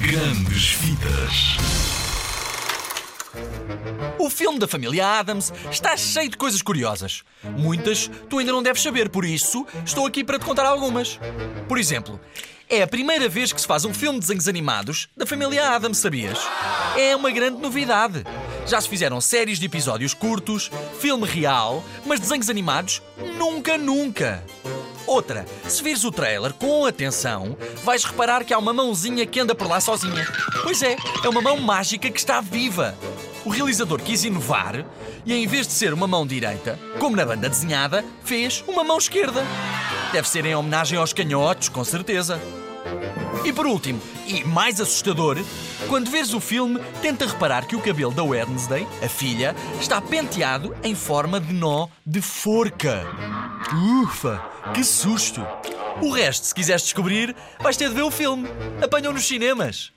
Grandes Vidas. O filme da família Adams está cheio de coisas curiosas. Muitas tu ainda não deves saber, por isso estou aqui para te contar algumas. Por exemplo, é a primeira vez que se faz um filme de desenhos animados da família Adams, sabias? É uma grande novidade. Já se fizeram séries de episódios curtos, filme real, mas desenhos animados nunca, nunca. Outra, se vires o trailer com atenção, vais reparar que há uma mãozinha que anda por lá sozinha. Pois é, é uma mão mágica que está viva. O realizador quis inovar e, em vez de ser uma mão direita, como na banda desenhada, fez uma mão esquerda. Deve ser em homenagem aos canhotos, com certeza. E por último, e mais assustador, quando vês o filme, tenta reparar que o cabelo da Wednesday, a filha, está penteado em forma de nó de forca. Ufa, que susto! O resto, se quiseres descobrir, vais ter de ver o filme. Apanham nos cinemas.